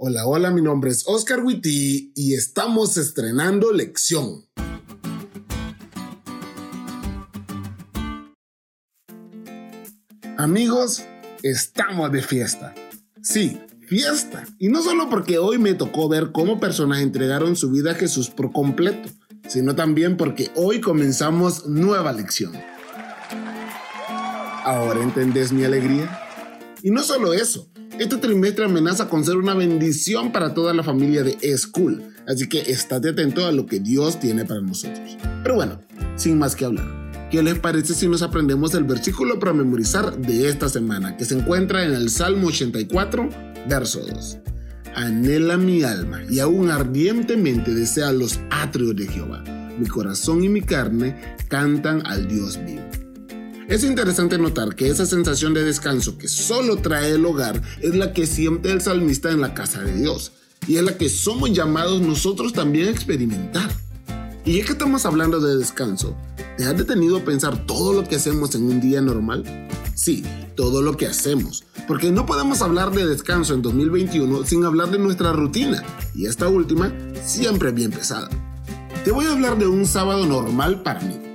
Hola, hola, mi nombre es Oscar Witty y estamos estrenando lección. Amigos, estamos de fiesta. Sí, fiesta. Y no solo porque hoy me tocó ver cómo personas entregaron su vida a Jesús por completo, sino también porque hoy comenzamos nueva lección. ¿Ahora entendés mi alegría? Y no solo eso, este trimestre amenaza con ser una bendición para toda la familia de E-School, así que estate atento a lo que Dios tiene para nosotros. Pero bueno, sin más que hablar, ¿qué les parece si nos aprendemos el versículo para memorizar de esta semana, que se encuentra en el Salmo 84, verso 2? Anhela mi alma y aún ardientemente desea los atrios de Jehová. Mi corazón y mi carne cantan al Dios vivo. Es interesante notar que esa sensación de descanso que solo trae el hogar es la que siente el salmista en la casa de Dios y es la que somos llamados nosotros también a experimentar. Y ya que estamos hablando de descanso, ¿te has detenido a pensar todo lo que hacemos en un día normal? Sí, todo lo que hacemos, porque no podemos hablar de descanso en 2021 sin hablar de nuestra rutina, y esta última siempre bien pesada. Te voy a hablar de un sábado normal para mí.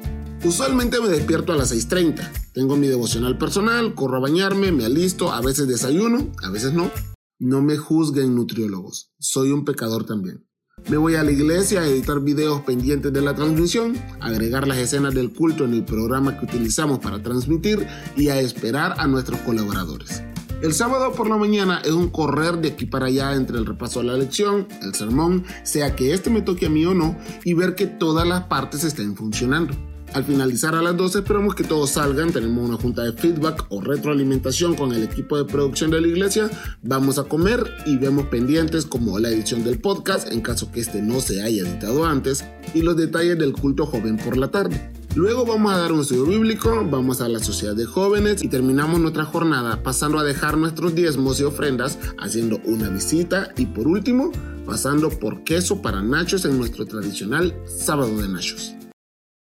Usualmente me despierto a las 6.30. Tengo mi devocional personal, corro a bañarme, me alisto, a veces desayuno, a veces no. No me juzguen nutriólogos, soy un pecador también. Me voy a la iglesia a editar videos pendientes de la transmisión, agregar las escenas del culto en el programa que utilizamos para transmitir y a esperar a nuestros colaboradores. El sábado por la mañana es un correr de aquí para allá entre el repaso de la lección, el sermón, sea que este me toque a mí o no, y ver que todas las partes estén funcionando. Al finalizar a las 12 esperamos que todos salgan, tenemos una junta de feedback o retroalimentación con el equipo de producción de la iglesia, vamos a comer y vemos pendientes como la edición del podcast en caso que este no se haya editado antes y los detalles del culto joven por la tarde. Luego vamos a dar un estudio bíblico, vamos a la sociedad de jóvenes y terminamos nuestra jornada pasando a dejar nuestros diezmos y ofrendas, haciendo una visita y por último pasando por queso para nachos en nuestro tradicional sábado de nachos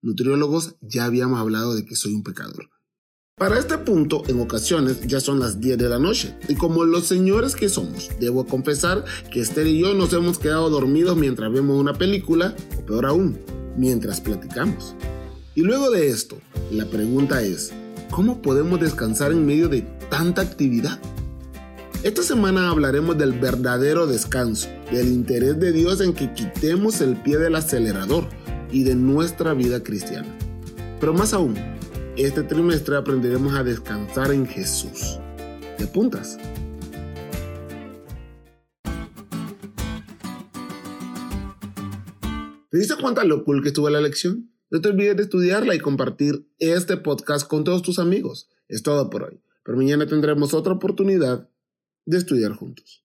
nutriólogos ya habíamos hablado de que soy un pecador. Para este punto, en ocasiones ya son las 10 de la noche, y como los señores que somos, debo confesar que Esther y yo nos hemos quedado dormidos mientras vemos una película, o peor aún, mientras platicamos. Y luego de esto, la pregunta es, ¿cómo podemos descansar en medio de tanta actividad? Esta semana hablaremos del verdadero descanso, del interés de Dios en que quitemos el pie del acelerador, y de nuestra vida cristiana. Pero más aún, este trimestre aprenderemos a descansar en Jesús. ¿Te apuntas? ¿Te diste cuenta lo que estuvo la lección? No te olvides de estudiarla y compartir este podcast con todos tus amigos. Es todo por hoy, pero mañana tendremos otra oportunidad de estudiar juntos.